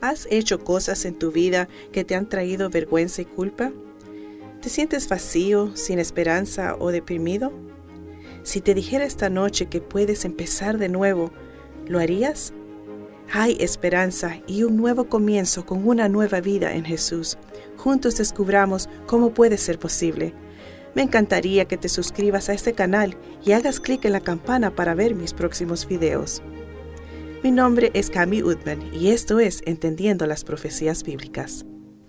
¿Has hecho cosas en tu vida que te han traído vergüenza y culpa? ¿Te sientes vacío, sin esperanza o deprimido? Si te dijera esta noche que puedes empezar de nuevo, ¿lo harías? Hay esperanza y un nuevo comienzo con una nueva vida en Jesús. Juntos descubramos cómo puede ser posible. Me encantaría que te suscribas a este canal y hagas clic en la campana para ver mis próximos videos. Mi nombre es Cami Udman y esto es Entendiendo las Profecías Bíblicas.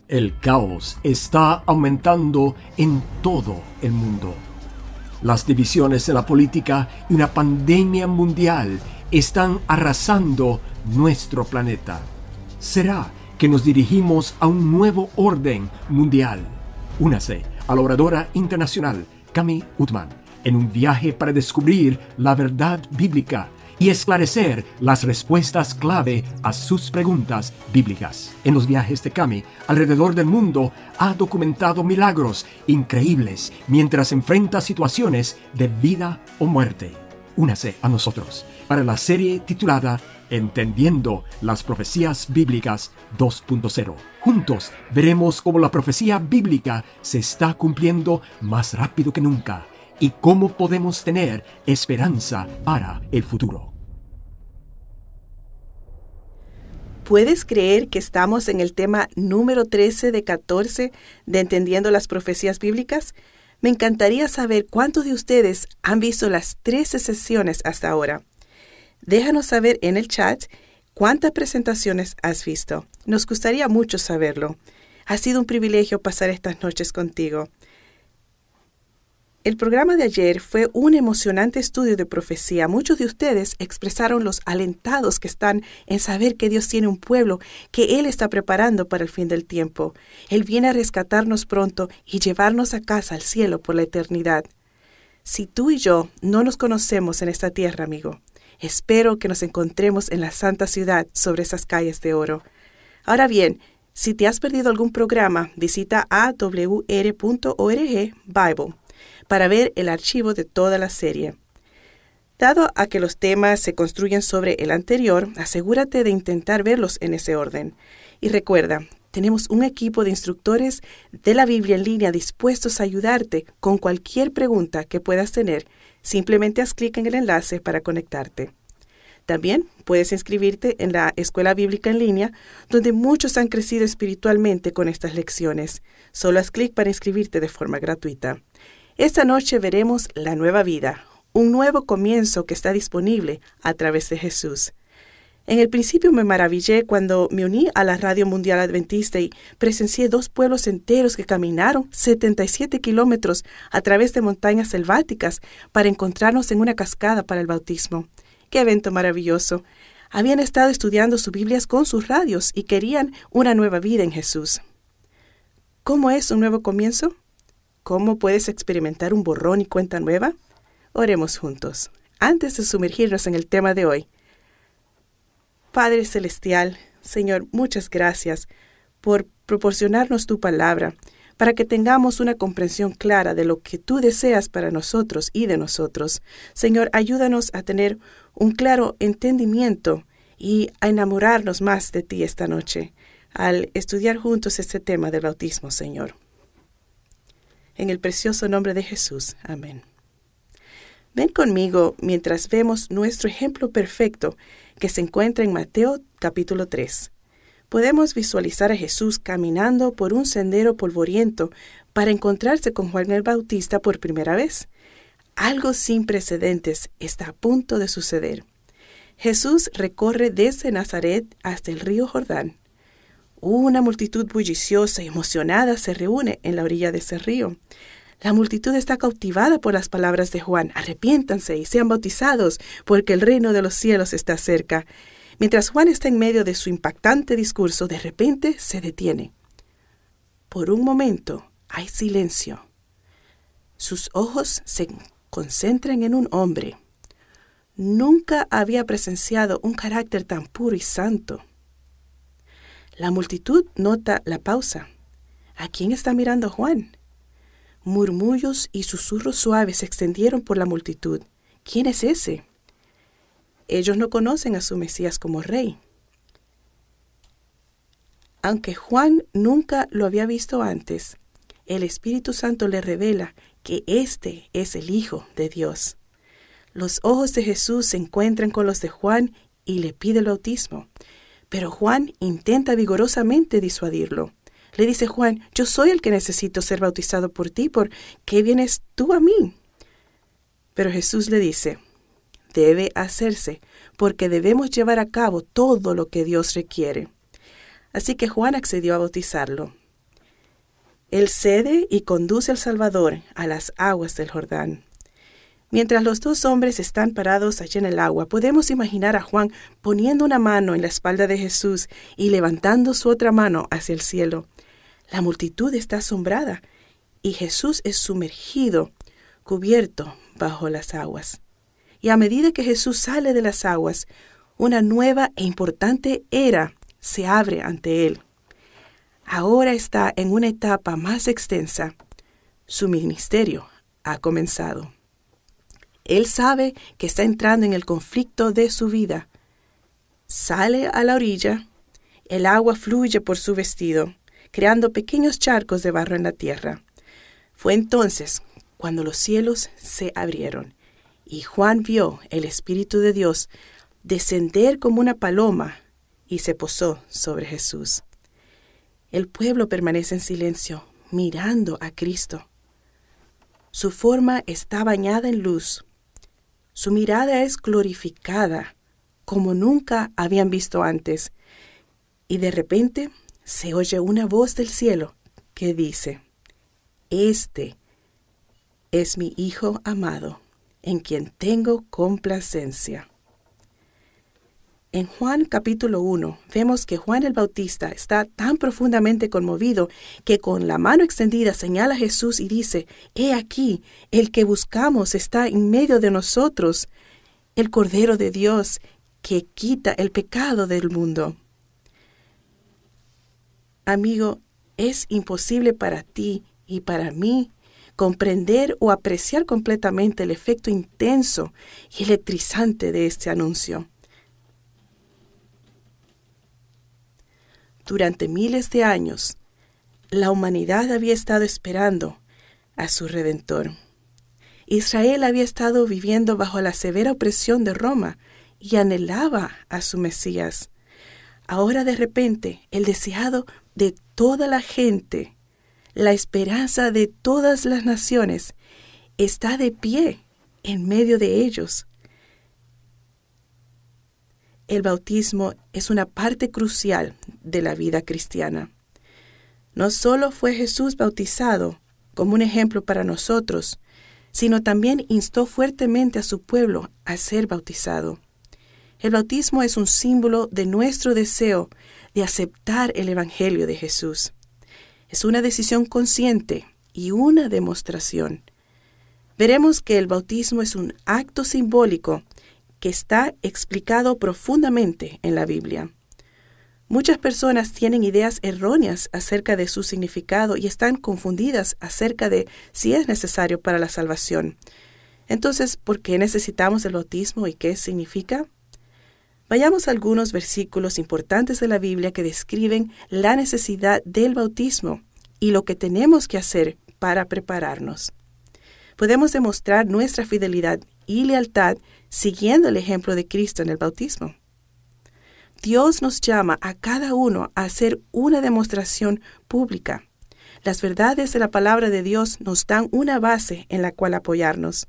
El caos está aumentando en todo el mundo. Las divisiones en la política y una pandemia mundial están arrasando nuestro planeta. ¿Será que nos dirigimos a un nuevo orden mundial? Únase a la oradora internacional Cami Utman en un viaje para descubrir la verdad bíblica y esclarecer las respuestas clave a sus preguntas bíblicas. En los viajes de Cami alrededor del mundo ha documentado milagros increíbles mientras enfrenta situaciones de vida o muerte. Únase a nosotros para la serie titulada Entendiendo las Profecías Bíblicas 2.0. Juntos veremos cómo la profecía bíblica se está cumpliendo más rápido que nunca y cómo podemos tener esperanza para el futuro. ¿Puedes creer que estamos en el tema número 13 de 14 de Entendiendo las Profecías Bíblicas? Me encantaría saber cuántos de ustedes han visto las 13 sesiones hasta ahora. Déjanos saber en el chat cuántas presentaciones has visto. Nos gustaría mucho saberlo. Ha sido un privilegio pasar estas noches contigo. El programa de ayer fue un emocionante estudio de profecía. Muchos de ustedes expresaron los alentados que están en saber que Dios tiene un pueblo que Él está preparando para el fin del tiempo. Él viene a rescatarnos pronto y llevarnos a casa al cielo por la eternidad. Si tú y yo no nos conocemos en esta tierra, amigo, espero que nos encontremos en la santa ciudad sobre esas calles de oro. Ahora bien, si te has perdido algún programa, visita awr.org Bible para ver el archivo de toda la serie. Dado a que los temas se construyen sobre el anterior, asegúrate de intentar verlos en ese orden. Y recuerda, tenemos un equipo de instructores de la Biblia en línea dispuestos a ayudarte con cualquier pregunta que puedas tener. Simplemente haz clic en el enlace para conectarte. También puedes inscribirte en la Escuela Bíblica en línea, donde muchos han crecido espiritualmente con estas lecciones. Solo haz clic para inscribirte de forma gratuita. Esta noche veremos la nueva vida, un nuevo comienzo que está disponible a través de Jesús. En el principio me maravillé cuando me uní a la Radio Mundial Adventista y presencié dos pueblos enteros que caminaron 77 kilómetros a través de montañas selváticas para encontrarnos en una cascada para el bautismo. ¡Qué evento maravilloso! Habían estado estudiando sus Biblias con sus radios y querían una nueva vida en Jesús. ¿Cómo es un nuevo comienzo? ¿Cómo puedes experimentar un borrón y cuenta nueva? Oremos juntos. Antes de sumergirnos en el tema de hoy, Padre Celestial, Señor, muchas gracias por proporcionarnos tu palabra, para que tengamos una comprensión clara de lo que tú deseas para nosotros y de nosotros. Señor, ayúdanos a tener un claro entendimiento y a enamorarnos más de ti esta noche al estudiar juntos este tema del bautismo, Señor. En el precioso nombre de Jesús. Amén. Ven conmigo mientras vemos nuestro ejemplo perfecto que se encuentra en Mateo capítulo 3. Podemos visualizar a Jesús caminando por un sendero polvoriento para encontrarse con Juan el Bautista por primera vez. Algo sin precedentes está a punto de suceder. Jesús recorre desde Nazaret hasta el río Jordán. Una multitud bulliciosa y emocionada se reúne en la orilla de ese río. La multitud está cautivada por las palabras de Juan. Arrepiéntanse y sean bautizados, porque el reino de los cielos está cerca. Mientras Juan está en medio de su impactante discurso, de repente se detiene. Por un momento hay silencio. Sus ojos se concentran en un hombre. Nunca había presenciado un carácter tan puro y santo. La multitud nota la pausa. ¿A quién está mirando Juan? Murmullos y susurros suaves se extendieron por la multitud. ¿Quién es ese? Ellos no conocen a su Mesías como rey. Aunque Juan nunca lo había visto antes, el Espíritu Santo le revela que este es el Hijo de Dios. Los ojos de Jesús se encuentran con los de Juan y le pide el bautismo. Pero Juan intenta vigorosamente disuadirlo. Le dice Juan, yo soy el que necesito ser bautizado por ti, ¿por qué vienes tú a mí? Pero Jesús le dice, debe hacerse, porque debemos llevar a cabo todo lo que Dios requiere. Así que Juan accedió a bautizarlo. Él cede y conduce al Salvador a las aguas del Jordán. Mientras los dos hombres están parados allí en el agua, podemos imaginar a Juan poniendo una mano en la espalda de Jesús y levantando su otra mano hacia el cielo. La multitud está asombrada y Jesús es sumergido, cubierto bajo las aguas. Y a medida que Jesús sale de las aguas, una nueva e importante era se abre ante él. Ahora está en una etapa más extensa. Su ministerio ha comenzado. Él sabe que está entrando en el conflicto de su vida. Sale a la orilla, el agua fluye por su vestido, creando pequeños charcos de barro en la tierra. Fue entonces cuando los cielos se abrieron y Juan vio el Espíritu de Dios descender como una paloma y se posó sobre Jesús. El pueblo permanece en silencio, mirando a Cristo. Su forma está bañada en luz. Su mirada es glorificada, como nunca habían visto antes. Y de repente se oye una voz del cielo que dice, Este es mi Hijo amado, en quien tengo complacencia. En Juan capítulo 1 vemos que Juan el Bautista está tan profundamente conmovido que con la mano extendida señala a Jesús y dice, He aquí, el que buscamos está en medio de nosotros, el Cordero de Dios que quita el pecado del mundo. Amigo, es imposible para ti y para mí comprender o apreciar completamente el efecto intenso y electrizante de este anuncio. Durante miles de años, la humanidad había estado esperando a su Redentor. Israel había estado viviendo bajo la severa opresión de Roma y anhelaba a su Mesías. Ahora de repente el deseado de toda la gente, la esperanza de todas las naciones, está de pie en medio de ellos el bautismo es una parte crucial de la vida cristiana. No solo fue Jesús bautizado como un ejemplo para nosotros, sino también instó fuertemente a su pueblo a ser bautizado. El bautismo es un símbolo de nuestro deseo de aceptar el Evangelio de Jesús. Es una decisión consciente y una demostración. Veremos que el bautismo es un acto simbólico que está explicado profundamente en la Biblia. Muchas personas tienen ideas erróneas acerca de su significado y están confundidas acerca de si es necesario para la salvación. Entonces, ¿por qué necesitamos el bautismo y qué significa? Vayamos a algunos versículos importantes de la Biblia que describen la necesidad del bautismo y lo que tenemos que hacer para prepararnos. Podemos demostrar nuestra fidelidad y lealtad siguiendo el ejemplo de Cristo en el bautismo. Dios nos llama a cada uno a hacer una demostración pública. Las verdades de la palabra de Dios nos dan una base en la cual apoyarnos.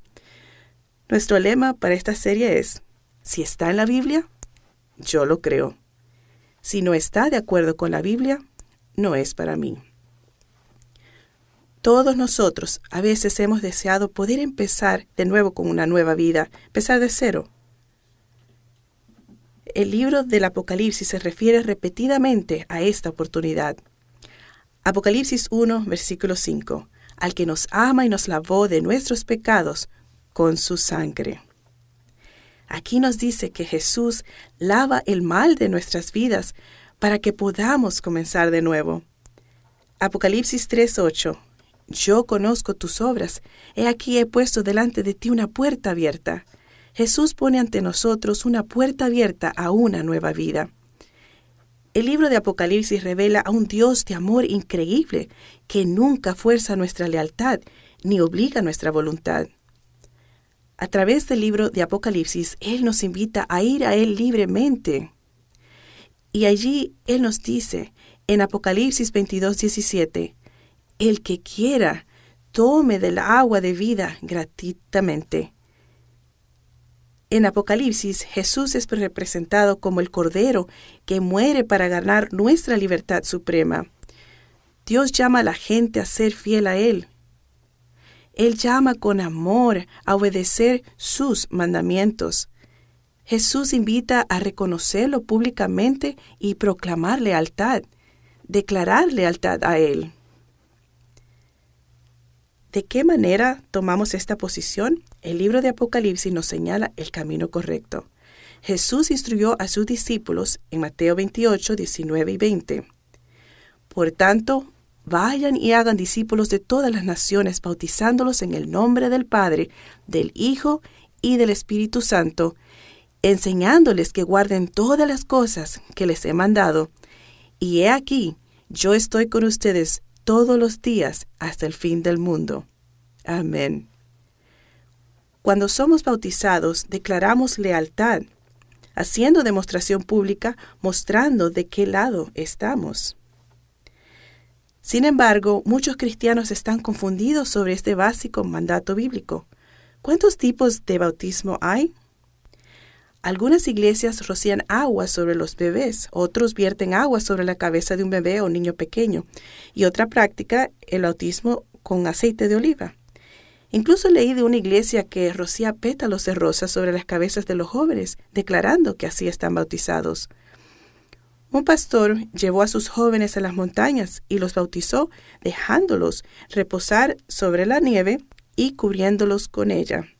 Nuestro lema para esta serie es, si está en la Biblia, yo lo creo. Si no está de acuerdo con la Biblia, no es para mí. Todos nosotros a veces hemos deseado poder empezar de nuevo con una nueva vida, empezar de cero. El libro del Apocalipsis se refiere repetidamente a esta oportunidad. Apocalipsis 1, versículo 5. Al que nos ama y nos lavó de nuestros pecados con su sangre. Aquí nos dice que Jesús lava el mal de nuestras vidas para que podamos comenzar de nuevo. Apocalipsis 3:8 yo conozco tus obras. He aquí he puesto delante de ti una puerta abierta. Jesús pone ante nosotros una puerta abierta a una nueva vida. El libro de Apocalipsis revela a un Dios de amor increíble que nunca fuerza nuestra lealtad ni obliga nuestra voluntad. A través del libro de Apocalipsis, Él nos invita a ir a Él libremente. Y allí Él nos dice, en Apocalipsis 22, 17, El que quiera, tome del agua de vida gratuitamente. En Apocalipsis, Jesús es representado como el Cordero que muere para ganar nuestra libertad suprema. Dios llama a la gente a ser fiel a Él. Él llama con amor a obedecer sus mandamientos. Jesús invita a reconocerlo públicamente y proclamar lealtad, declarar lealtad a Él. ¿De qué manera tomamos esta posición? El libro de Apocalipsis nos señala el camino correcto. Jesús instruyó a sus discípulos en Mateo 28, 19 y 20. Por tanto, vayan y hagan discípulos de todas las naciones, bautizándolos en el nombre del Padre, del Hijo y del Espíritu Santo, enseñándoles que guarden todas las cosas que les he mandado. Y he aquí, yo estoy con ustedes todos los días hasta el fin del mundo. Amén. Cuando somos bautizados, declaramos lealtad, haciendo demostración pública, mostrando de qué lado estamos. Sin embargo, muchos cristianos están confundidos sobre este básico mandato bíblico. ¿Cuántos tipos de bautismo hay? Algunas iglesias rocían agua sobre los bebés, otros vierten agua sobre la cabeza de un bebé o niño pequeño, y otra práctica el bautismo con aceite de oliva. Incluso leí de una iglesia que rocía pétalos de rosas sobre las cabezas de los jóvenes, declarando que así están bautizados. Un pastor llevó a sus jóvenes a las montañas y los bautizó, dejándolos reposar sobre la nieve y cubriéndolos con ella.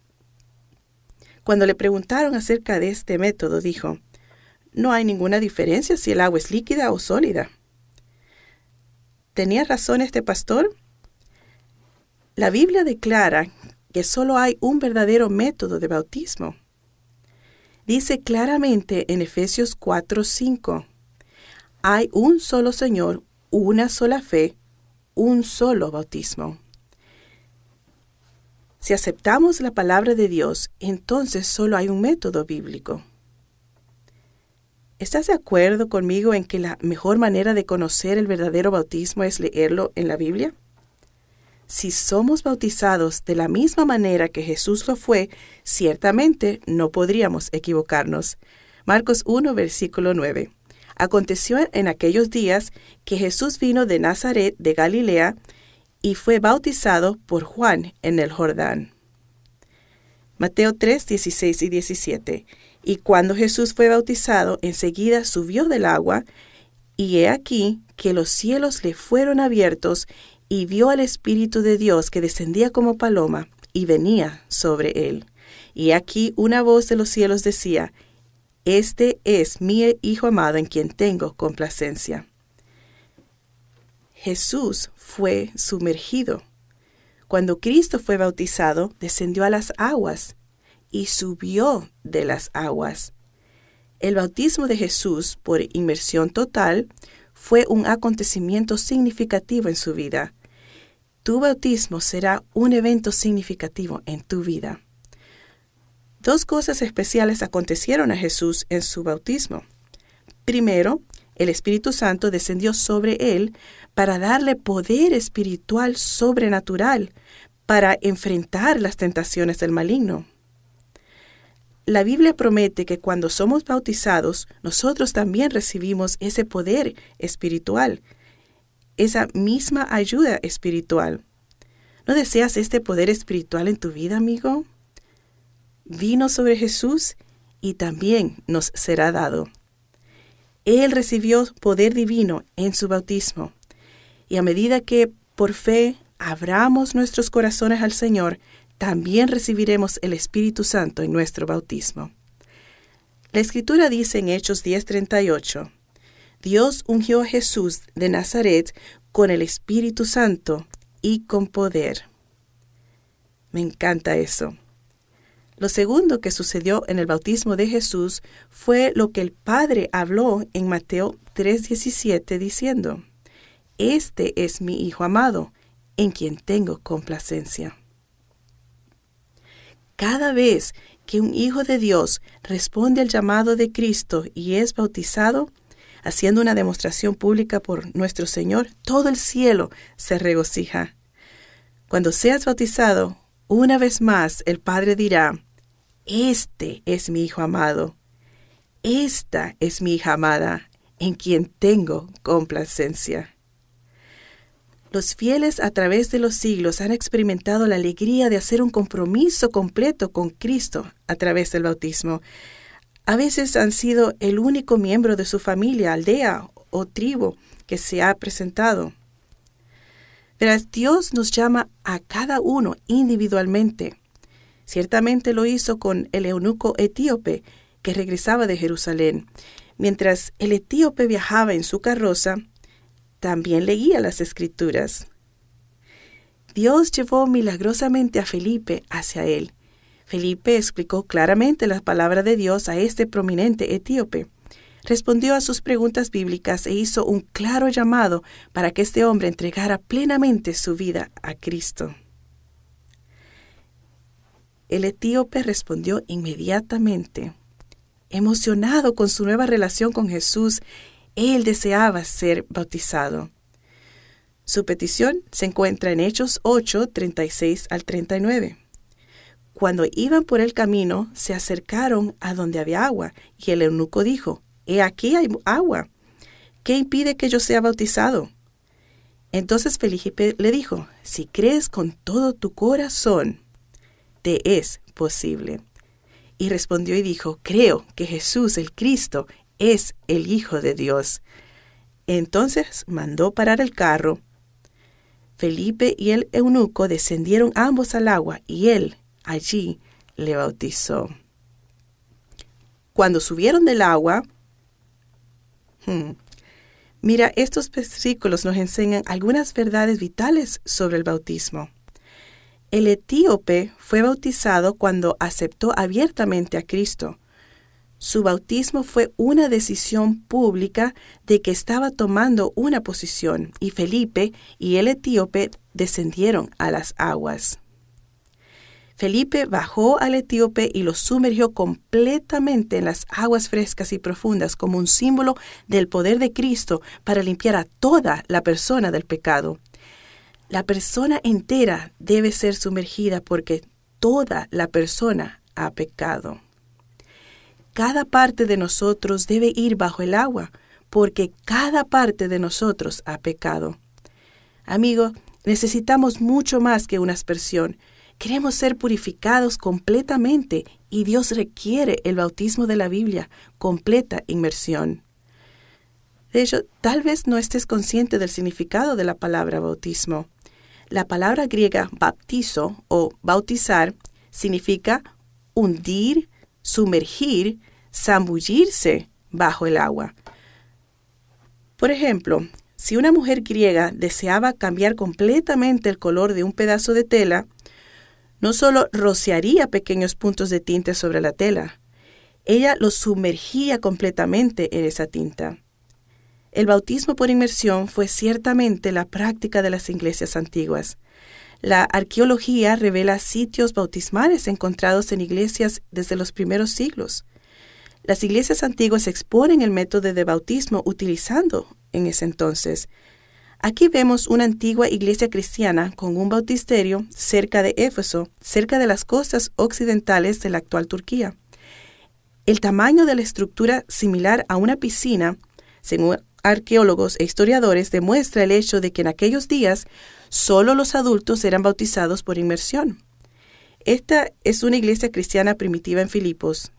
Cuando le preguntaron acerca de este método, dijo, no hay ninguna diferencia si el agua es líquida o sólida. ¿Tenía razón este pastor? La Biblia declara que solo hay un verdadero método de bautismo. Dice claramente en Efesios 4:5, hay un solo Señor, una sola fe, un solo bautismo. Si aceptamos la palabra de Dios, entonces solo hay un método bíblico. ¿Estás de acuerdo conmigo en que la mejor manera de conocer el verdadero bautismo es leerlo en la Biblia? Si somos bautizados de la misma manera que Jesús lo fue, ciertamente no podríamos equivocarnos. Marcos 1, versículo 9. Aconteció en aquellos días que Jesús vino de Nazaret de Galilea y fue bautizado por Juan en el Jordán. Mateo 3, 16 y 17. Y cuando Jesús fue bautizado, enseguida subió del agua, y he aquí que los cielos le fueron abiertos, y vio al Espíritu de Dios que descendía como paloma y venía sobre él. Y aquí una voz de los cielos decía, Este es mi Hijo amado en quien tengo complacencia. Jesús fue sumergido. Cuando Cristo fue bautizado, descendió a las aguas y subió de las aguas. El bautismo de Jesús por inmersión total fue un acontecimiento significativo en su vida. Tu bautismo será un evento significativo en tu vida. Dos cosas especiales acontecieron a Jesús en su bautismo. Primero, el Espíritu Santo descendió sobre él para darle poder espiritual sobrenatural para enfrentar las tentaciones del maligno. La Biblia promete que cuando somos bautizados, nosotros también recibimos ese poder espiritual, esa misma ayuda espiritual. ¿No deseas este poder espiritual en tu vida, amigo? Vino sobre Jesús y también nos será dado. Él recibió poder divino en su bautismo. Y a medida que por fe abramos nuestros corazones al Señor, también recibiremos el Espíritu Santo en nuestro bautismo. La Escritura dice en Hechos 10:38, Dios ungió a Jesús de Nazaret con el Espíritu Santo y con poder. Me encanta eso. Lo segundo que sucedió en el bautismo de Jesús fue lo que el Padre habló en Mateo 3:17 diciendo, Este es mi Hijo amado, en quien tengo complacencia. Cada vez que un Hijo de Dios responde al llamado de Cristo y es bautizado, haciendo una demostración pública por nuestro Señor, todo el cielo se regocija. Cuando seas bautizado, una vez más el Padre dirá, Este es mi Hijo amado, esta es mi hija amada, en quien tengo complacencia. Los fieles a través de los siglos han experimentado la alegría de hacer un compromiso completo con Cristo a través del bautismo. A veces han sido el único miembro de su familia, aldea o tribu que se ha presentado. Verás, Dios nos llama a cada uno individualmente. Ciertamente lo hizo con el eunuco etíope que regresaba de Jerusalén. Mientras el etíope viajaba en su carroza, también leía las escrituras. Dios llevó milagrosamente a Felipe hacia él. Felipe explicó claramente la palabra de Dios a este prominente etíope. Respondió a sus preguntas bíblicas e hizo un claro llamado para que este hombre entregara plenamente su vida a Cristo. El etíope respondió inmediatamente. Emocionado con su nueva relación con Jesús él deseaba ser bautizado. Su petición se encuentra en Hechos 8, 36 al 39. Cuando iban por el camino, se acercaron a donde había agua, y el eunuco dijo, He aquí hay agua. ¿Qué impide que yo sea bautizado? Entonces Felipe le dijo, Si crees con todo tu corazón, te es posible. Y respondió y dijo, Creo que Jesús el Cristo es el Hijo de Dios. Entonces mandó parar el carro. Felipe y el eunuco descendieron ambos al agua y él allí le bautizó. Cuando subieron del agua, hmm, mira, estos versículos nos enseñan algunas verdades vitales sobre el bautismo. El etíope fue bautizado cuando aceptó abiertamente a Cristo. Su bautismo fue una decisión pública de que estaba tomando una posición y Felipe y el etíope descendieron a las aguas. Felipe bajó al etíope y lo sumergió completamente en las aguas frescas y profundas como un símbolo del poder de Cristo para limpiar a toda la persona del pecado. La persona entera debe ser sumergida porque toda la persona ha pecado. Cada parte de nosotros debe ir bajo el agua, porque cada parte de nosotros ha pecado. Amigo, necesitamos mucho más que una aspersión. Queremos ser purificados completamente y Dios requiere el bautismo de la Biblia, completa inmersión. De hecho, tal vez no estés consciente del significado de la palabra bautismo. La palabra griega baptizo o bautizar significa hundir, sumergir, zambullirse bajo el agua. Por ejemplo, si una mujer griega deseaba cambiar completamente el color de un pedazo de tela, no solo rociaría pequeños puntos de tinta sobre la tela, ella los sumergía completamente en esa tinta. El bautismo por inmersión fue ciertamente la práctica de las iglesias antiguas. La arqueología revela sitios bautismales encontrados en iglesias desde los primeros siglos. Las iglesias antiguas exponen el método de bautismo utilizando en ese entonces. Aquí vemos una antigua iglesia cristiana con un bautisterio cerca de Éfeso, cerca de las costas occidentales de la actual Turquía. El tamaño de la estructura similar a una piscina, según arqueólogos e historiadores, demuestra el hecho de que en aquellos días solo los adultos eran bautizados por inmersión. Esta es una iglesia cristiana primitiva en Filipos.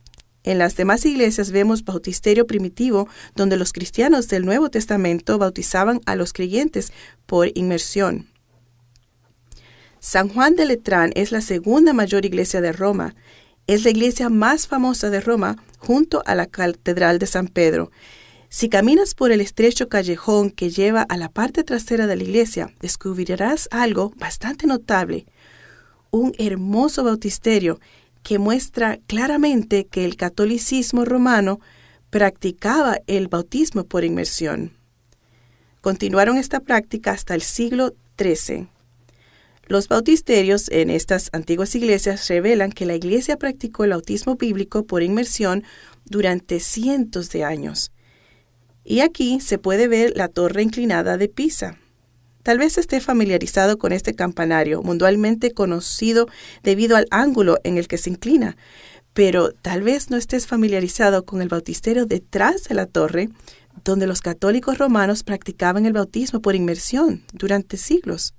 En las demás iglesias vemos bautisterio primitivo, donde los cristianos del Nuevo Testamento bautizaban a los creyentes por inmersión. San Juan de Letrán es la segunda mayor iglesia de Roma. Es la iglesia más famosa de Roma junto a la Catedral de San Pedro. Si caminas por el estrecho callejón que lleva a la parte trasera de la iglesia, descubrirás algo bastante notable. Un hermoso bautisterio que muestra claramente que el catolicismo romano practicaba el bautismo por inmersión. Continuaron esta práctica hasta el siglo XIII. Los bautisterios en estas antiguas iglesias revelan que la iglesia practicó el bautismo bíblico por inmersión durante cientos de años. Y aquí se puede ver la torre inclinada de Pisa. Tal vez esté familiarizado con este campanario, mundialmente conocido debido al ángulo en el que se inclina, pero tal vez no estés familiarizado con el bautisterio detrás de la torre, donde los católicos romanos practicaban el bautismo por inmersión durante siglos.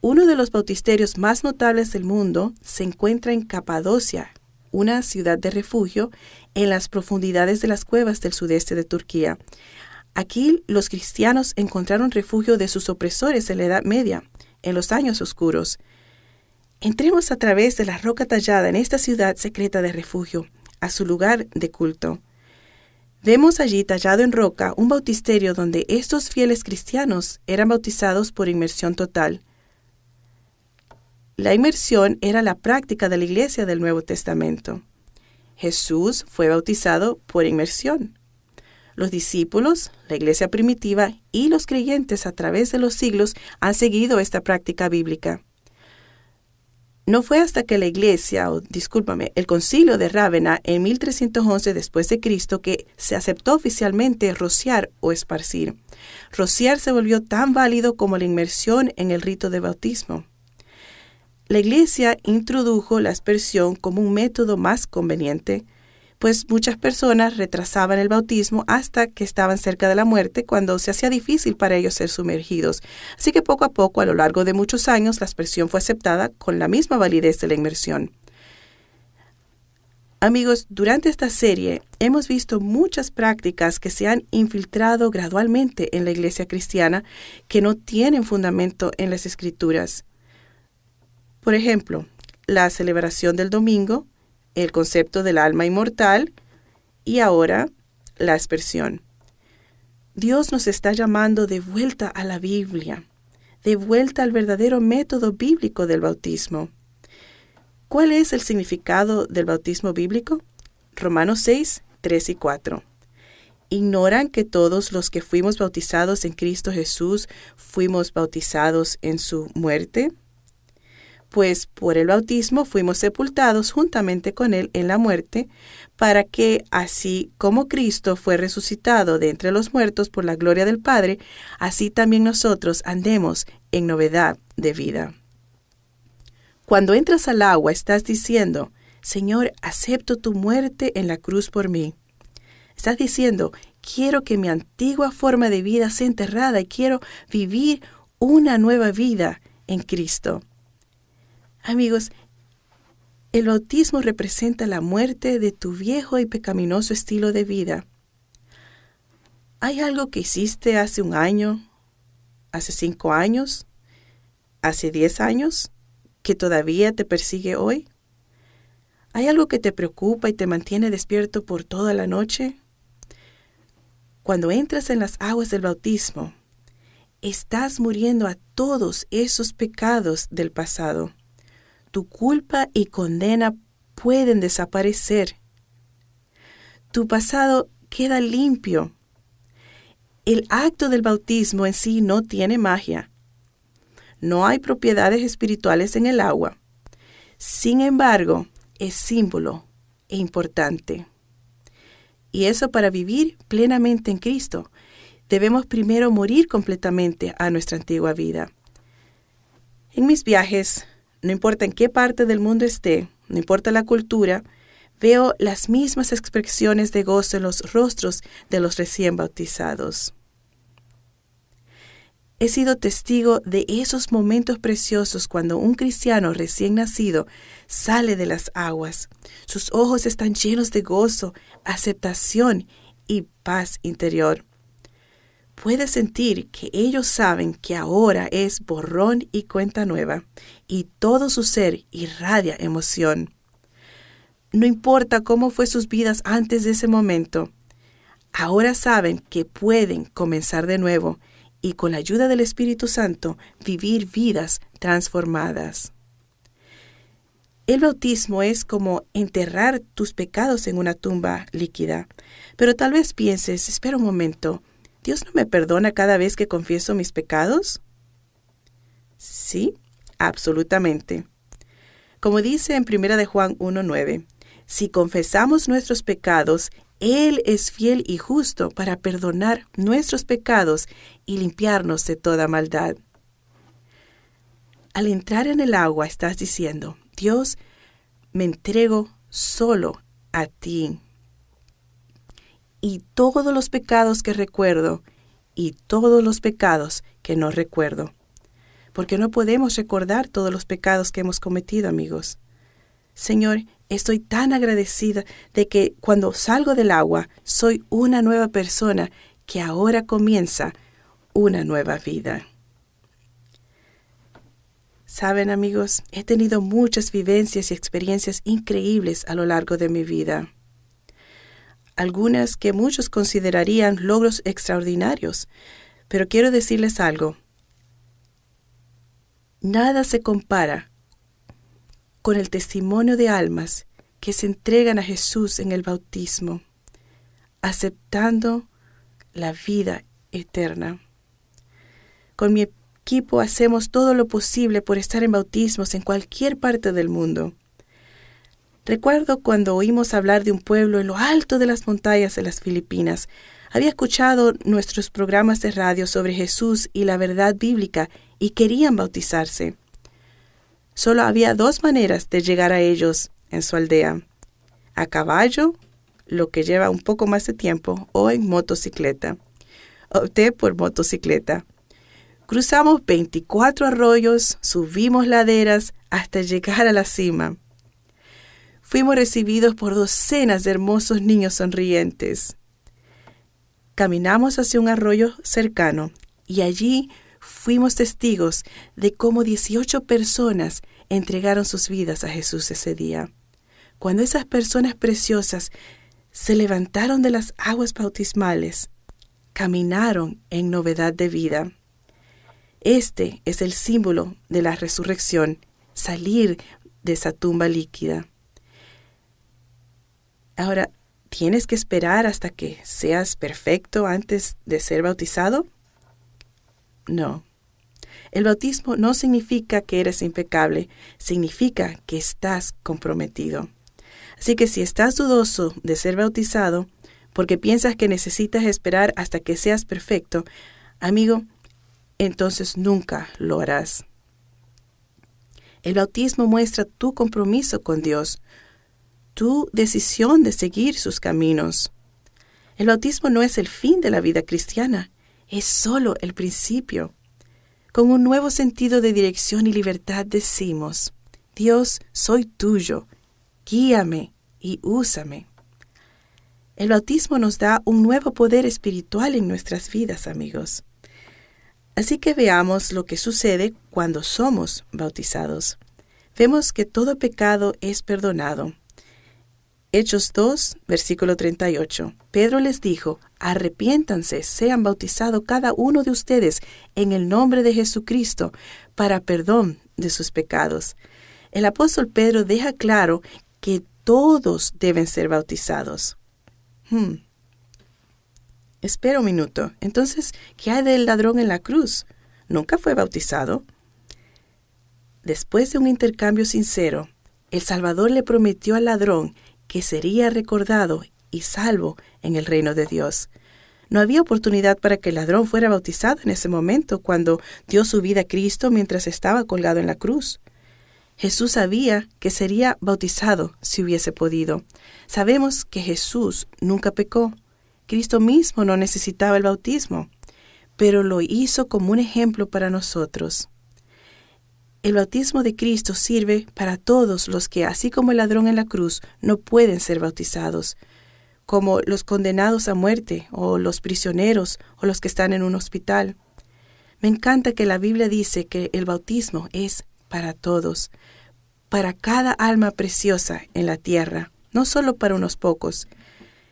Uno de los bautisterios más notables del mundo se encuentra en Capadocia, una ciudad de refugio en las profundidades de las cuevas del sudeste de Turquía. Aquí los cristianos encontraron refugio de sus opresores en la Edad Media, en los años oscuros. Entremos a través de la roca tallada en esta ciudad secreta de refugio, a su lugar de culto. Vemos allí tallado en roca un bautisterio donde estos fieles cristianos eran bautizados por inmersión total. La inmersión era la práctica de la iglesia del Nuevo Testamento. Jesús fue bautizado por inmersión. Los discípulos, la iglesia primitiva y los creyentes a través de los siglos han seguido esta práctica bíblica. No fue hasta que la iglesia, o discúlpame, el concilio de Rávena en 1311 después de Cristo que se aceptó oficialmente rociar o esparcir. Rociar se volvió tan válido como la inmersión en el rito de bautismo. La iglesia introdujo la aspersión como un método más conveniente, pues muchas personas retrasaban el bautismo hasta que estaban cerca de la muerte cuando se hacía difícil para ellos ser sumergidos. Así que poco a poco, a lo largo de muchos años, la aspersión fue aceptada con la misma validez de la inmersión. Amigos, durante esta serie hemos visto muchas prácticas que se han infiltrado gradualmente en la iglesia cristiana que no tienen fundamento en las escrituras. Por ejemplo, la celebración del domingo, el concepto del alma inmortal y ahora la aspersión. Dios nos está llamando de vuelta a la Biblia, de vuelta al verdadero método bíblico del bautismo. ¿Cuál es el significado del bautismo bíblico? Romanos 6, 3 y 4. ¿Ignoran que todos los que fuimos bautizados en Cristo Jesús fuimos bautizados en su muerte? Pues por el bautismo fuimos sepultados juntamente con Él en la muerte, para que, así como Cristo fue resucitado de entre los muertos por la gloria del Padre, así también nosotros andemos en novedad de vida. Cuando entras al agua estás diciendo, Señor, acepto tu muerte en la cruz por mí. Estás diciendo, quiero que mi antigua forma de vida sea enterrada y quiero vivir una nueva vida en Cristo. Amigos, el bautismo representa la muerte de tu viejo y pecaminoso estilo de vida. ¿Hay algo que hiciste hace un año, hace cinco años, hace diez años, que todavía te persigue hoy? ¿Hay algo que te preocupa y te mantiene despierto por toda la noche? Cuando entras en las aguas del bautismo, estás muriendo a todos esos pecados del pasado tu culpa y condena pueden desaparecer. Tu pasado queda limpio. El acto del bautismo en sí no tiene magia. No hay propiedades espirituales en el agua. Sin embargo, es símbolo e importante. Y eso para vivir plenamente en Cristo, debemos primero morir completamente a nuestra antigua vida. En mis viajes no importa en qué parte del mundo esté, no importa la cultura, veo las mismas expresiones de gozo en los rostros de los recién bautizados. He sido testigo de esos momentos preciosos cuando un cristiano recién nacido sale de las aguas. Sus ojos están llenos de gozo, aceptación y paz interior puede sentir que ellos saben que ahora es borrón y cuenta nueva, y todo su ser irradia emoción. No importa cómo fue sus vidas antes de ese momento, ahora saben que pueden comenzar de nuevo y con la ayuda del Espíritu Santo vivir vidas transformadas. El bautismo es como enterrar tus pecados en una tumba líquida. Pero tal vez pienses, espera un momento, ¿Dios no me perdona cada vez que confieso mis pecados? Sí, absolutamente. Como dice en 1 de Juan 1.9, si confesamos nuestros pecados, Él es fiel y justo para perdonar nuestros pecados y limpiarnos de toda maldad. Al entrar en el agua estás diciendo, Dios, me entrego solo a ti. Y todos los pecados que recuerdo y todos los pecados que no recuerdo. Porque no podemos recordar todos los pecados que hemos cometido, amigos. Señor, estoy tan agradecida de que cuando salgo del agua soy una nueva persona que ahora comienza una nueva vida. Saben amigos, he tenido muchas vivencias y experiencias increíbles a lo largo de mi vida. Algunas que muchos considerarían logros extraordinarios, pero quiero decirles algo. Nada se compara con el testimonio de almas que se entregan a Jesús en el bautismo, aceptando la vida eterna. Con mi equipo hacemos todo lo posible por estar en bautismos en cualquier parte del mundo. Recuerdo cuando oímos hablar de un pueblo en lo alto de las montañas de las Filipinas. Había escuchado nuestros programas de radio sobre Jesús y la verdad bíblica y querían bautizarse. Solo había dos maneras de llegar a ellos en su aldea. A caballo, lo que lleva un poco más de tiempo, o en motocicleta. Opté por motocicleta. Cruzamos 24 arroyos, subimos laderas hasta llegar a la cima. Fuimos recibidos por docenas de hermosos niños sonrientes. Caminamos hacia un arroyo cercano y allí fuimos testigos de cómo 18 personas entregaron sus vidas a Jesús ese día. Cuando esas personas preciosas se levantaron de las aguas bautismales, caminaron en novedad de vida. Este es el símbolo de la resurrección, salir de esa tumba líquida. Ahora, ¿tienes que esperar hasta que seas perfecto antes de ser bautizado? No. El bautismo no significa que eres impecable, significa que estás comprometido. Así que si estás dudoso de ser bautizado, porque piensas que necesitas esperar hasta que seas perfecto, amigo, entonces nunca lo harás. El bautismo muestra tu compromiso con Dios, tu decisión de seguir sus caminos. El bautismo no es el fin de la vida cristiana, es solo el principio. Con un nuevo sentido de dirección y libertad decimos, Dios, soy tuyo, guíame y úsame. El bautismo nos da un nuevo poder espiritual en nuestras vidas, amigos. Así que veamos lo que sucede cuando somos bautizados. Vemos que todo pecado es perdonado. Hechos 2, versículo 38. Pedro les dijo, arrepiéntanse, sean bautizados cada uno de ustedes en el nombre de Jesucristo para perdón de sus pecados. El apóstol Pedro deja claro que todos deben ser bautizados. Hmm. Espera un minuto. Entonces, ¿qué hay del ladrón en la cruz? ¿Nunca fue bautizado? Después de un intercambio sincero, el Salvador le prometió al ladrón que sería recordado y salvo en el reino de Dios. No había oportunidad para que el ladrón fuera bautizado en ese momento cuando dio su vida a Cristo mientras estaba colgado en la cruz. Jesús sabía que sería bautizado si hubiese podido. Sabemos que Jesús nunca pecó. Cristo mismo no necesitaba el bautismo, pero lo hizo como un ejemplo para nosotros. El bautismo de Cristo sirve para todos los que, así como el ladrón en la cruz, no pueden ser bautizados, como los condenados a muerte, o los prisioneros, o los que están en un hospital. Me encanta que la Biblia dice que el bautismo es para todos, para cada alma preciosa en la tierra, no solo para unos pocos.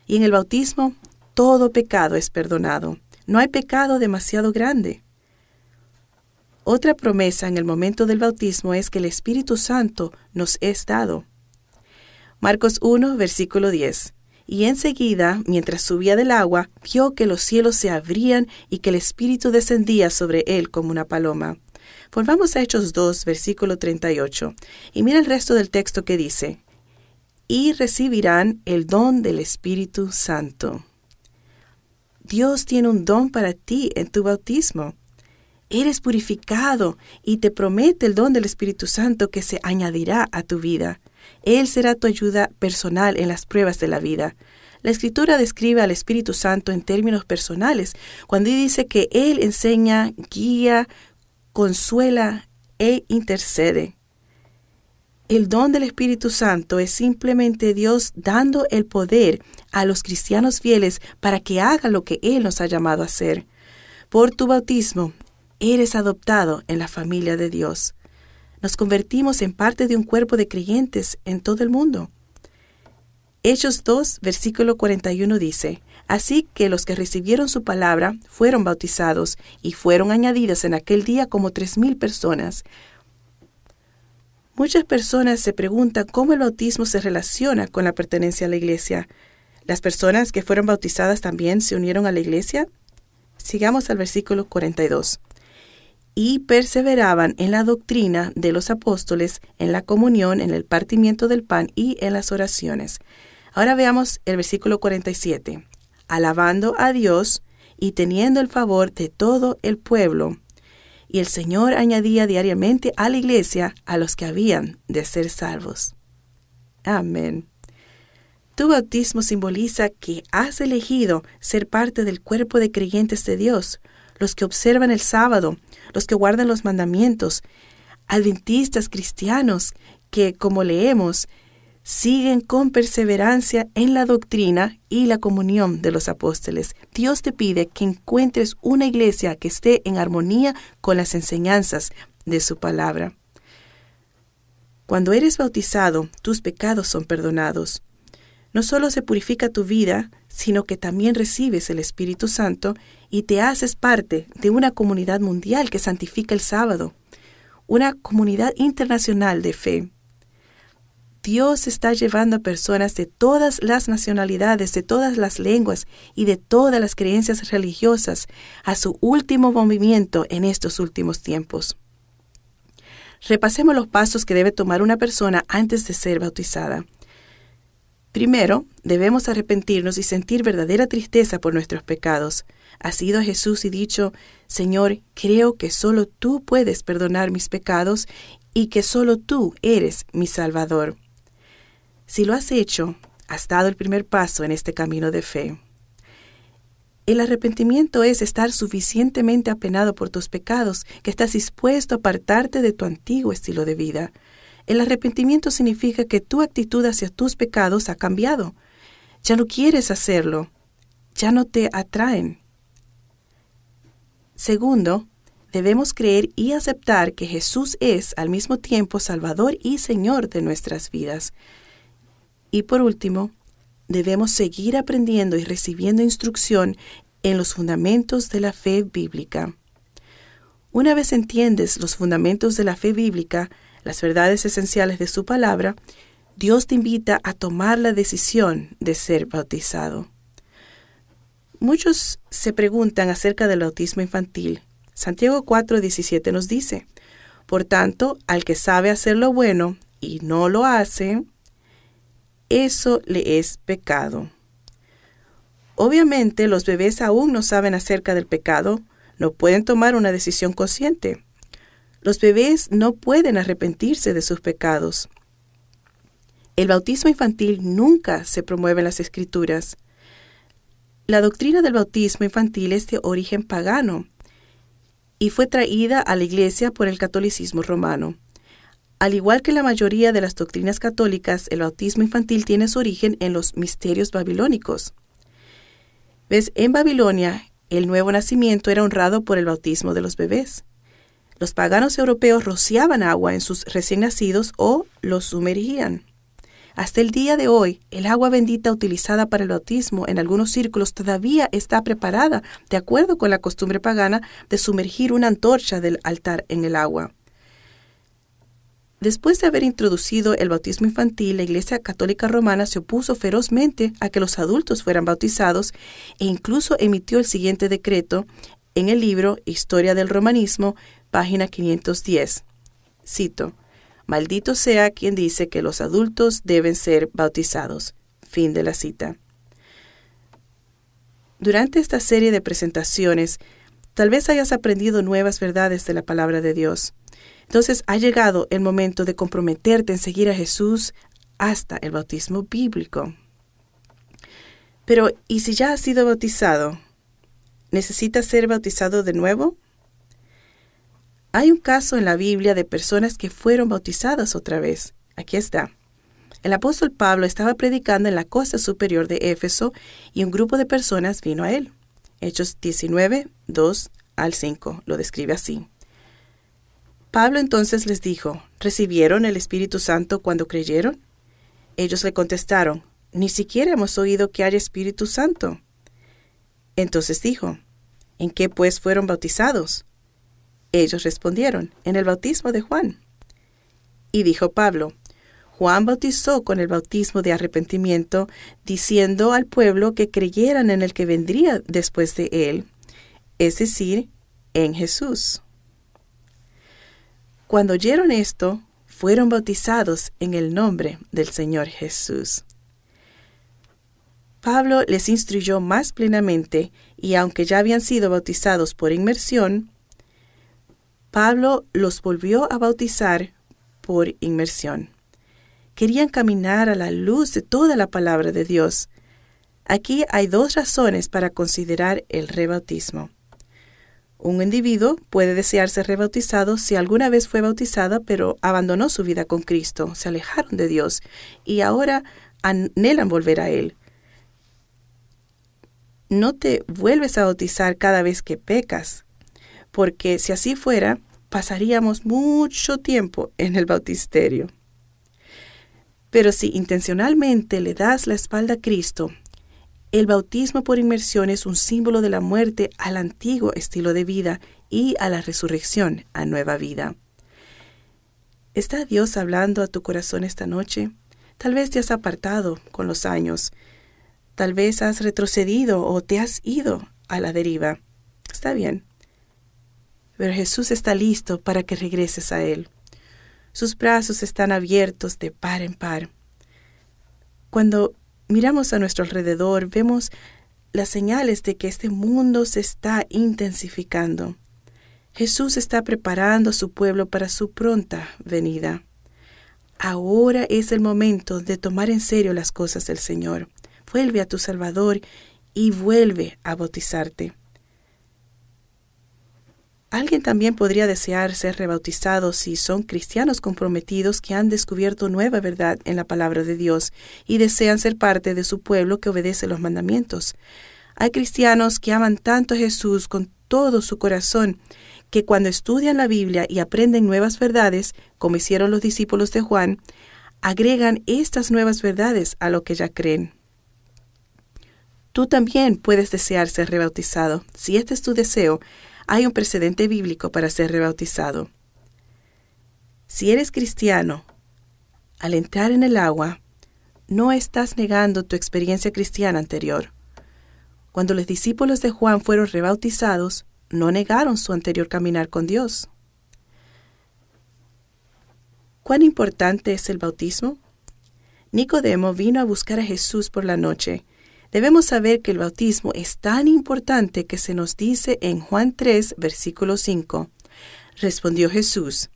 Y en el bautismo todo pecado es perdonado. No hay pecado demasiado grande. Otra promesa en el momento del bautismo es que el Espíritu Santo nos es dado. Marcos 1, versículo 10. Y enseguida, mientras subía del agua, vio que los cielos se abrían y que el Espíritu descendía sobre él como una paloma. Volvamos a Hechos 2, versículo 38, y mira el resto del texto que dice, y recibirán el don del Espíritu Santo. Dios tiene un don para ti en tu bautismo. Eres purificado y te promete el don del Espíritu Santo que se añadirá a tu vida. Él será tu ayuda personal en las pruebas de la vida. La Escritura describe al Espíritu Santo en términos personales, cuando dice que Él enseña, guía, consuela e intercede. El don del Espíritu Santo es simplemente Dios dando el poder a los cristianos fieles para que hagan lo que Él nos ha llamado a hacer. Por tu bautismo, eres adoptado en la familia de Dios nos convertimos en parte de un cuerpo de creyentes en todo el mundo. Hechos 2, versículo 41 dice, Así que los que recibieron su palabra fueron bautizados y fueron añadidas en aquel día como tres mil personas. Muchas personas se preguntan cómo el bautismo se relaciona con la pertenencia a la iglesia. ¿Las personas que fueron bautizadas también se unieron a la iglesia? Sigamos al versículo 42 y perseveraban en la doctrina de los apóstoles, en la comunión, en el partimiento del pan y en las oraciones. Ahora veamos el versículo 47. Alabando a Dios y teniendo el favor de todo el pueblo. Y el Señor añadía diariamente a la iglesia a los que habían de ser salvos. Amén. Tu bautismo simboliza que has elegido ser parte del cuerpo de creyentes de Dios, los que observan el sábado, los que guardan los mandamientos, adventistas cristianos que, como leemos, siguen con perseverancia en la doctrina y la comunión de los apóstoles. Dios te pide que encuentres una iglesia que esté en armonía con las enseñanzas de su palabra. Cuando eres bautizado, tus pecados son perdonados. No solo se purifica tu vida, sino que también recibes el Espíritu Santo y te haces parte de una comunidad mundial que santifica el sábado, una comunidad internacional de fe. Dios está llevando a personas de todas las nacionalidades, de todas las lenguas y de todas las creencias religiosas a su último movimiento en estos últimos tiempos. Repasemos los pasos que debe tomar una persona antes de ser bautizada. Primero, debemos arrepentirnos y sentir verdadera tristeza por nuestros pecados. Ha sido Jesús y dicho, Señor, creo que solo tú puedes perdonar mis pecados y que solo tú eres mi Salvador. Si lo has hecho, has dado el primer paso en este camino de fe. El arrepentimiento es estar suficientemente apenado por tus pecados que estás dispuesto a apartarte de tu antiguo estilo de vida. El arrepentimiento significa que tu actitud hacia tus pecados ha cambiado. Ya no quieres hacerlo. Ya no te atraen. Segundo, debemos creer y aceptar que Jesús es al mismo tiempo Salvador y Señor de nuestras vidas. Y por último, debemos seguir aprendiendo y recibiendo instrucción en los fundamentos de la fe bíblica. Una vez entiendes los fundamentos de la fe bíblica, las verdades esenciales de su palabra, Dios te invita a tomar la decisión de ser bautizado. Muchos se preguntan acerca del bautismo infantil. Santiago 4:17 nos dice, Por tanto, al que sabe hacer lo bueno y no lo hace, eso le es pecado. Obviamente los bebés aún no saben acerca del pecado, no pueden tomar una decisión consciente. Los bebés no pueden arrepentirse de sus pecados. El bautismo infantil nunca se promueve en las escrituras. La doctrina del bautismo infantil es de origen pagano y fue traída a la iglesia por el catolicismo romano. Al igual que la mayoría de las doctrinas católicas, el bautismo infantil tiene su origen en los misterios babilónicos. ¿Ves? En Babilonia, el nuevo nacimiento era honrado por el bautismo de los bebés. Los paganos europeos rociaban agua en sus recién nacidos o los sumergían. Hasta el día de hoy, el agua bendita utilizada para el bautismo en algunos círculos todavía está preparada, de acuerdo con la costumbre pagana, de sumergir una antorcha del altar en el agua. Después de haber introducido el bautismo infantil, la Iglesia Católica Romana se opuso ferozmente a que los adultos fueran bautizados e incluso emitió el siguiente decreto en el libro Historia del Romanismo, página 510. Cito, Maldito sea quien dice que los adultos deben ser bautizados. Fin de la cita. Durante esta serie de presentaciones, tal vez hayas aprendido nuevas verdades de la palabra de Dios. Entonces ha llegado el momento de comprometerte en seguir a Jesús hasta el bautismo bíblico. Pero, ¿y si ya has sido bautizado? ¿Necesitas ser bautizado de nuevo? Hay un caso en la Biblia de personas que fueron bautizadas otra vez. Aquí está. El apóstol Pablo estaba predicando en la costa superior de Éfeso y un grupo de personas vino a él. Hechos 19, 2 al 5 lo describe así. Pablo entonces les dijo, ¿recibieron el Espíritu Santo cuando creyeron? Ellos le contestaron, ni siquiera hemos oído que haya Espíritu Santo. Entonces dijo, ¿en qué pues fueron bautizados? Ellos respondieron, en el bautismo de Juan. Y dijo Pablo, Juan bautizó con el bautismo de arrepentimiento, diciendo al pueblo que creyeran en el que vendría después de él, es decir, en Jesús. Cuando oyeron esto, fueron bautizados en el nombre del Señor Jesús. Pablo les instruyó más plenamente y aunque ya habían sido bautizados por inmersión, Pablo los volvió a bautizar por inmersión. Querían caminar a la luz de toda la palabra de Dios. Aquí hay dos razones para considerar el rebautismo. Un individuo puede desear ser rebautizado si alguna vez fue bautizada pero abandonó su vida con Cristo, se alejaron de Dios y ahora anhelan volver a Él. No te vuelves a bautizar cada vez que pecas, porque si así fuera, pasaríamos mucho tiempo en el bautisterio. Pero si intencionalmente le das la espalda a Cristo, el bautismo por inmersión es un símbolo de la muerte al antiguo estilo de vida y a la resurrección a nueva vida. ¿Está Dios hablando a tu corazón esta noche? Tal vez te has apartado con los años. Tal vez has retrocedido o te has ido a la deriva. Está bien pero Jesús está listo para que regreses a Él. Sus brazos están abiertos de par en par. Cuando miramos a nuestro alrededor, vemos las señales de que este mundo se está intensificando. Jesús está preparando a su pueblo para su pronta venida. Ahora es el momento de tomar en serio las cosas del Señor. Vuelve a tu Salvador y vuelve a bautizarte. Alguien también podría desear ser rebautizado si son cristianos comprometidos que han descubierto nueva verdad en la palabra de Dios y desean ser parte de su pueblo que obedece los mandamientos. Hay cristianos que aman tanto a Jesús con todo su corazón que cuando estudian la Biblia y aprenden nuevas verdades, como hicieron los discípulos de Juan, agregan estas nuevas verdades a lo que ya creen. Tú también puedes desear ser rebautizado. Si este es tu deseo, hay un precedente bíblico para ser rebautizado. Si eres cristiano, al entrar en el agua, no estás negando tu experiencia cristiana anterior. Cuando los discípulos de Juan fueron rebautizados, no negaron su anterior caminar con Dios. ¿Cuán importante es el bautismo? Nicodemo vino a buscar a Jesús por la noche Debemos saber que el bautismo es tan importante que se nos dice en Juan 3, versículo 5. Respondió Jesús,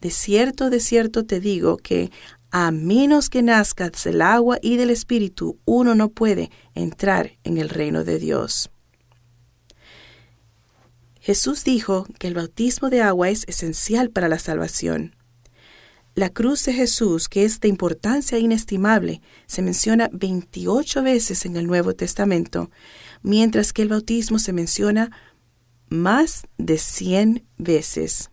De cierto, de cierto te digo que a menos que nazcas del agua y del Espíritu, uno no puede entrar en el reino de Dios. Jesús dijo que el bautismo de agua es esencial para la salvación. La cruz de Jesús, que es de importancia inestimable, se menciona 28 veces en el Nuevo Testamento, mientras que el bautismo se menciona más de 100 veces.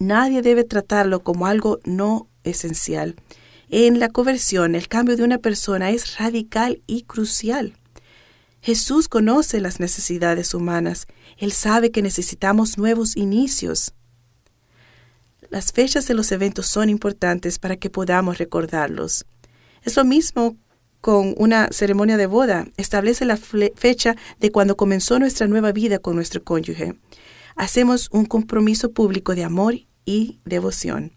Nadie debe tratarlo como algo no esencial. En la conversión, el cambio de una persona es radical y crucial. Jesús conoce las necesidades humanas. Él sabe que necesitamos nuevos inicios. Las fechas de los eventos son importantes para que podamos recordarlos. Es lo mismo con una ceremonia de boda. Establece la fecha de cuando comenzó nuestra nueva vida con nuestro cónyuge. Hacemos un compromiso público de amor y devoción.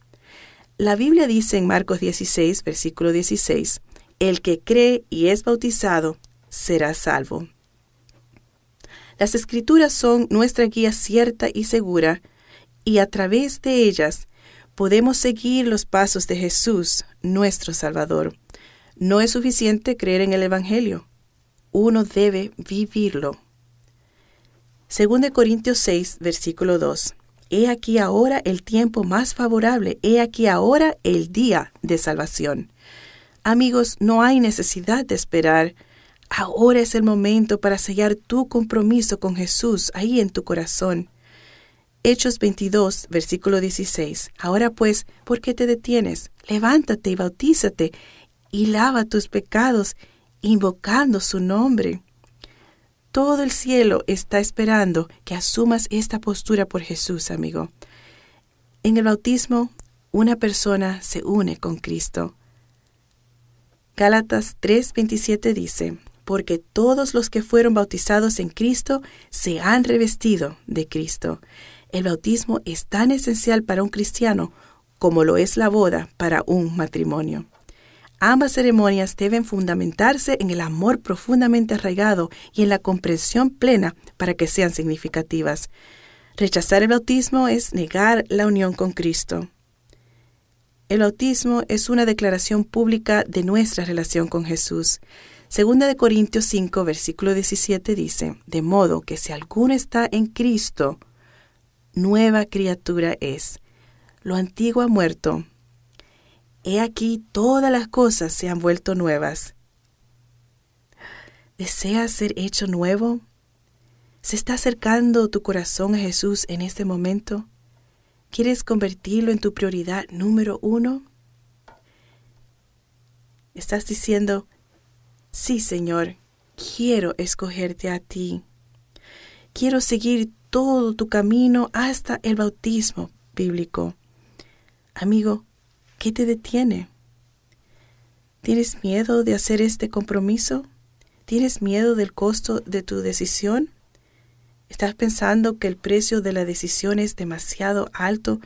La Biblia dice en Marcos 16, versículo 16, El que cree y es bautizado será salvo. Las escrituras son nuestra guía cierta y segura, y a través de ellas podemos seguir los pasos de Jesús, nuestro Salvador. No es suficiente creer en el Evangelio, uno debe vivirlo. Según Corintios 6, versículo 2. He aquí ahora el tiempo más favorable, he aquí ahora el día de salvación. Amigos, no hay necesidad de esperar Ahora es el momento para sellar tu compromiso con Jesús ahí en tu corazón. Hechos 22, versículo 16. Ahora pues, ¿por qué te detienes? Levántate y bautízate y lava tus pecados, invocando su nombre. Todo el cielo está esperando que asumas esta postura por Jesús, amigo. En el bautismo, una persona se une con Cristo. Gálatas 3:27 dice, porque todos los que fueron bautizados en Cristo se han revestido de Cristo. El bautismo es tan esencial para un cristiano como lo es la boda para un matrimonio. Ambas ceremonias deben fundamentarse en el amor profundamente arraigado y en la comprensión plena para que sean significativas. Rechazar el bautismo es negar la unión con Cristo. El bautismo es una declaración pública de nuestra relación con Jesús. Segunda de Corintios 5, versículo 17 dice, de modo que si alguno está en Cristo, nueva criatura es. Lo antiguo ha muerto. He aquí todas las cosas se han vuelto nuevas. ¿Deseas ser hecho nuevo? ¿Se está acercando tu corazón a Jesús en este momento? ¿Quieres convertirlo en tu prioridad número uno? Estás diciendo, Sí, Señor, quiero escogerte a ti. Quiero seguir todo tu camino hasta el bautismo bíblico. Amigo, ¿qué te detiene? ¿Tienes miedo de hacer este compromiso? ¿Tienes miedo del costo de tu decisión? ¿Estás pensando que el precio de la decisión es demasiado alto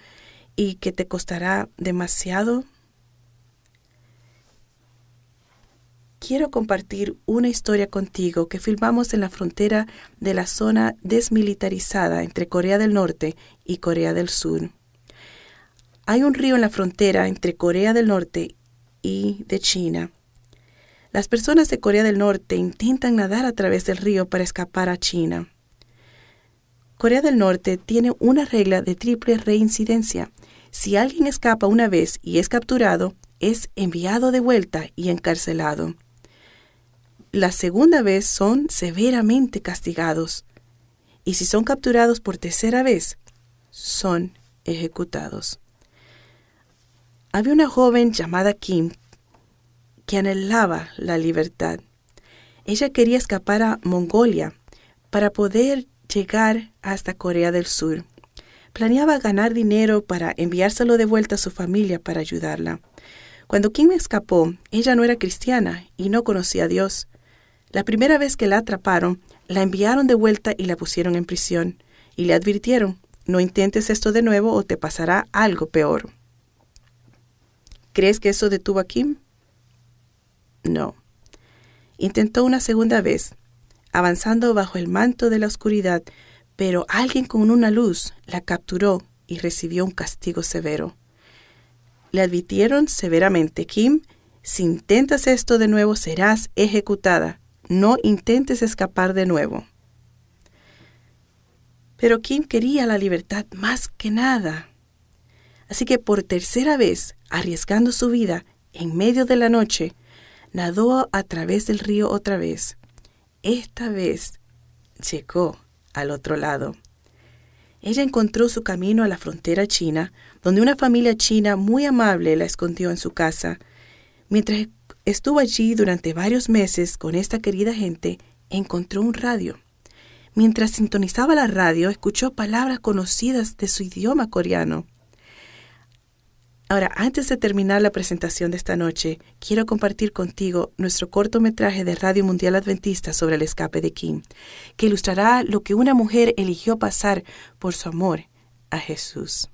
y que te costará demasiado? Quiero compartir una historia contigo que filmamos en la frontera de la zona desmilitarizada entre Corea del Norte y Corea del Sur. Hay un río en la frontera entre Corea del Norte y de China. Las personas de Corea del Norte intentan nadar a través del río para escapar a China. Corea del Norte tiene una regla de triple reincidencia. Si alguien escapa una vez y es capturado, es enviado de vuelta y encarcelado la segunda vez son severamente castigados y si son capturados por tercera vez, son ejecutados. Había una joven llamada Kim que anhelaba la libertad. Ella quería escapar a Mongolia para poder llegar hasta Corea del Sur. Planeaba ganar dinero para enviárselo de vuelta a su familia para ayudarla. Cuando Kim escapó, ella no era cristiana y no conocía a Dios. La primera vez que la atraparon, la enviaron de vuelta y la pusieron en prisión, y le advirtieron, no intentes esto de nuevo o te pasará algo peor. ¿Crees que eso detuvo a Kim? No. Intentó una segunda vez, avanzando bajo el manto de la oscuridad, pero alguien con una luz la capturó y recibió un castigo severo. Le advirtieron severamente, Kim, si intentas esto de nuevo serás ejecutada. No intentes escapar de nuevo. Pero Kim quería la libertad más que nada. Así que por tercera vez, arriesgando su vida en medio de la noche, nadó a través del río otra vez. Esta vez llegó al otro lado. Ella encontró su camino a la frontera china, donde una familia china muy amable la escondió en su casa Mientras estuvo allí durante varios meses con esta querida gente, encontró un radio. Mientras sintonizaba la radio, escuchó palabras conocidas de su idioma coreano. Ahora, antes de terminar la presentación de esta noche, quiero compartir contigo nuestro cortometraje de Radio Mundial Adventista sobre el escape de Kim, que ilustrará lo que una mujer eligió pasar por su amor a Jesús.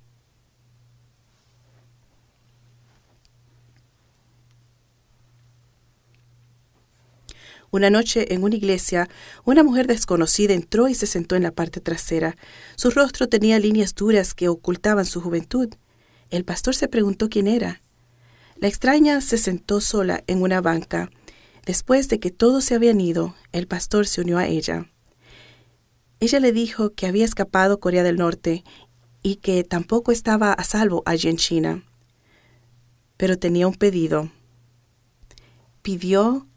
Una noche en una iglesia, una mujer desconocida entró y se sentó en la parte trasera. Su rostro tenía líneas duras que ocultaban su juventud. El pastor se preguntó quién era. La extraña se sentó sola en una banca. Después de que todos se habían ido, el pastor se unió a ella. Ella le dijo que había escapado Corea del Norte y que tampoco estaba a salvo allí en China. Pero tenía un pedido. Pidió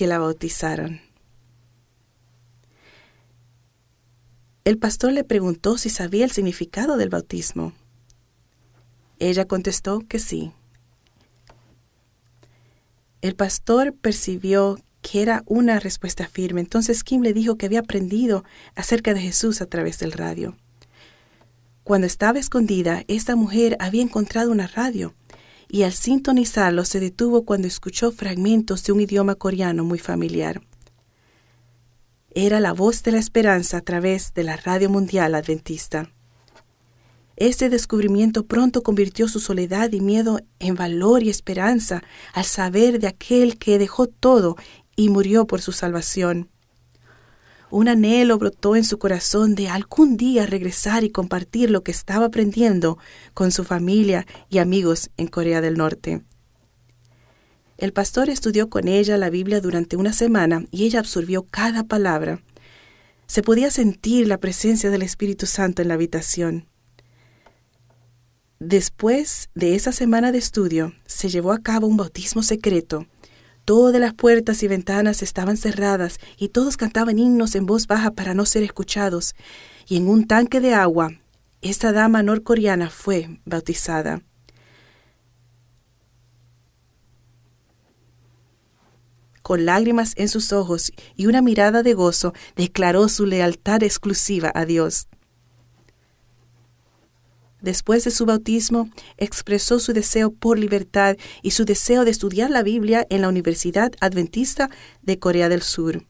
que la bautizaran. El pastor le preguntó si sabía el significado del bautismo. Ella contestó que sí. El pastor percibió que era una respuesta firme, entonces Kim le dijo que había aprendido acerca de Jesús a través del radio. Cuando estaba escondida, esta mujer había encontrado una radio y al sintonizarlo se detuvo cuando escuchó fragmentos de un idioma coreano muy familiar. Era la voz de la esperanza a través de la radio mundial adventista. Este descubrimiento pronto convirtió su soledad y miedo en valor y esperanza al saber de aquel que dejó todo y murió por su salvación. Un anhelo brotó en su corazón de algún día regresar y compartir lo que estaba aprendiendo con su familia y amigos en Corea del Norte. El pastor estudió con ella la Biblia durante una semana y ella absorbió cada palabra. Se podía sentir la presencia del Espíritu Santo en la habitación. Después de esa semana de estudio, se llevó a cabo un bautismo secreto. Todas las puertas y ventanas estaban cerradas y todos cantaban himnos en voz baja para no ser escuchados. Y en un tanque de agua, esta dama norcoreana fue bautizada. Con lágrimas en sus ojos y una mirada de gozo, declaró su lealtad exclusiva a Dios. Después de su bautismo, expresó su deseo por libertad y su deseo de estudiar la Biblia en la Universidad Adventista de Corea del Sur.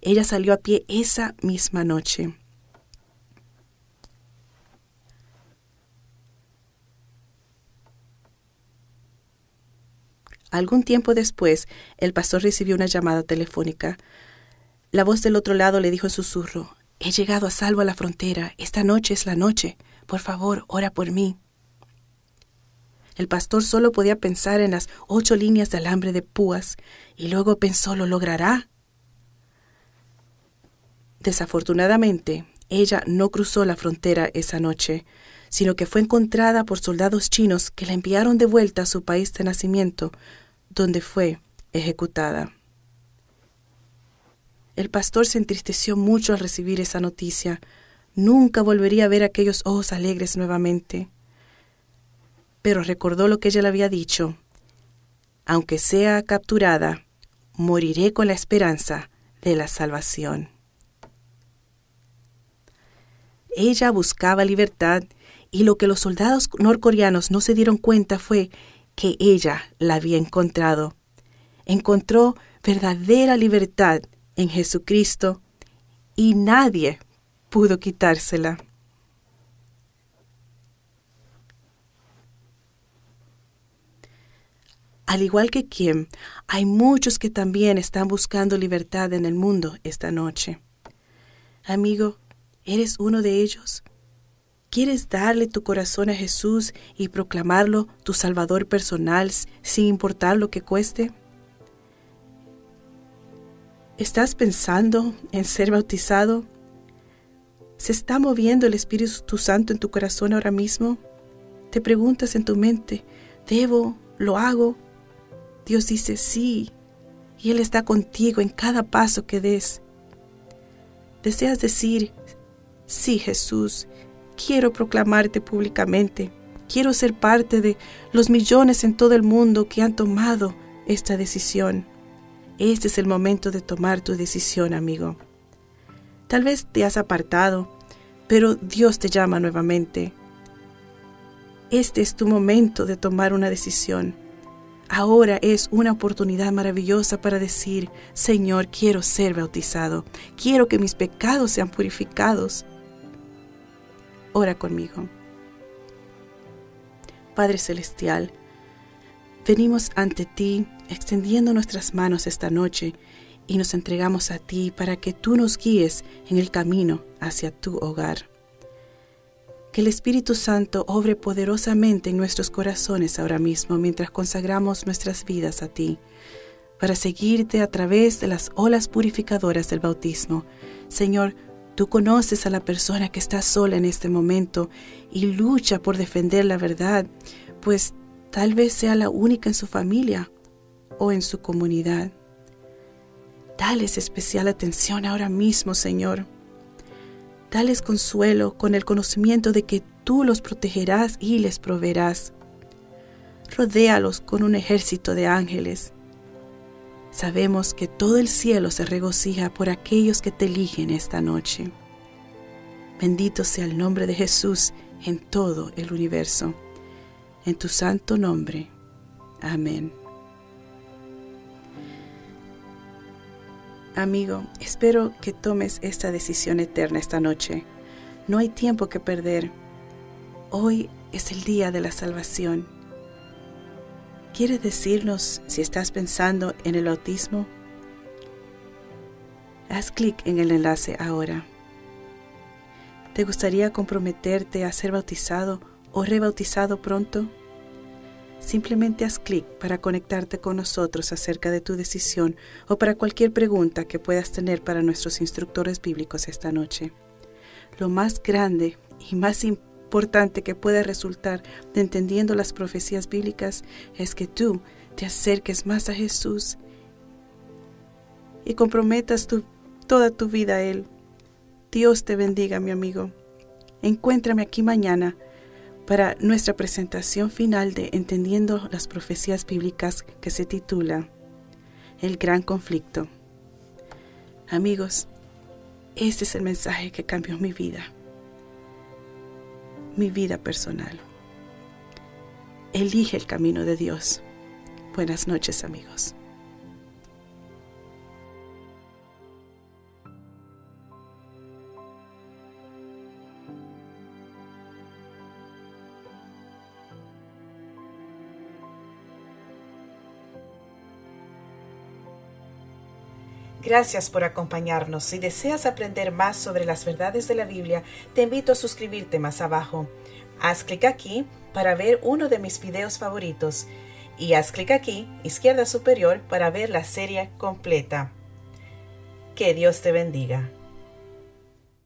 Ella salió a pie esa misma noche. Algún tiempo después, el pastor recibió una llamada telefónica. La voz del otro lado le dijo en susurro, He llegado a salvo a la frontera. Esta noche es la noche. Por favor, ora por mí. El pastor solo podía pensar en las ocho líneas de alambre de púas y luego pensó, ¿lo logrará? Desafortunadamente, ella no cruzó la frontera esa noche, sino que fue encontrada por soldados chinos que la enviaron de vuelta a su país de nacimiento, donde fue ejecutada. El pastor se entristeció mucho al recibir esa noticia, Nunca volvería a ver aquellos ojos alegres nuevamente. Pero recordó lo que ella le había dicho. Aunque sea capturada, moriré con la esperanza de la salvación. Ella buscaba libertad y lo que los soldados norcoreanos no se dieron cuenta fue que ella la había encontrado. Encontró verdadera libertad en Jesucristo y nadie pudo quitársela. Al igual que quien, hay muchos que también están buscando libertad en el mundo esta noche. Amigo, ¿eres uno de ellos? ¿Quieres darle tu corazón a Jesús y proclamarlo tu Salvador personal sin importar lo que cueste? ¿Estás pensando en ser bautizado? ¿Se está moviendo el Espíritu Santo en tu corazón ahora mismo? Te preguntas en tu mente, ¿debo? ¿Lo hago? Dios dice sí, y Él está contigo en cada paso que des. ¿Deseas decir, sí Jesús, quiero proclamarte públicamente, Quiero ser parte de los millones en todo el mundo que han tomado esta decisión. Este es el momento de tomar tu decisión, amigo. Tal vez te has apartado, pero Dios te llama nuevamente. Este es tu momento de tomar una decisión. Ahora es una oportunidad maravillosa para decir, Señor, quiero ser bautizado, quiero que mis pecados sean purificados. Ora conmigo. Padre Celestial, venimos ante ti extendiendo nuestras manos esta noche y nos entregamos a ti para que tú nos guíes en el camino hacia tu hogar. Que el Espíritu Santo obre poderosamente en nuestros corazones ahora mismo mientras consagramos nuestras vidas a ti, para seguirte a través de las olas purificadoras del bautismo. Señor, tú conoces a la persona que está sola en este momento y lucha por defender la verdad, pues tal vez sea la única en su familia o en su comunidad. Dales especial atención ahora mismo, Señor Dales consuelo con el conocimiento de que tú los protegerás y les proveerás. Rodéalos con un ejército de ángeles. Sabemos que todo el cielo se regocija por aquellos que te eligen esta noche. Bendito sea el nombre de Jesús en todo el universo. En tu santo nombre. Amén. Amigo, espero que tomes esta decisión eterna esta noche. No hay tiempo que perder. Hoy es el día de la salvación. ¿Quieres decirnos si estás pensando en el autismo? Haz clic en el enlace ahora. ¿Te gustaría comprometerte a ser bautizado o rebautizado pronto? Simplemente haz clic para conectarte con nosotros acerca de tu decisión o para cualquier pregunta que puedas tener para nuestros instructores bíblicos esta noche. Lo más grande y más importante que pueda resultar de entendiendo las profecías bíblicas es que tú te acerques más a Jesús y comprometas toda tu vida a Él. Dios te bendiga, mi amigo. Encuéntrame aquí mañana para nuestra presentación final de Entendiendo las Profecías Bíblicas que se titula El Gran Conflicto. Amigos, este es el mensaje que cambió mi vida, mi vida personal. Elige el camino de Dios. Buenas noches amigos. Gracias por acompañarnos. Si deseas aprender más sobre las verdades de la Biblia, te invito a suscribirte más abajo. Haz clic aquí para ver uno de mis videos favoritos y haz clic aquí, izquierda superior, para ver la serie completa. Que Dios te bendiga.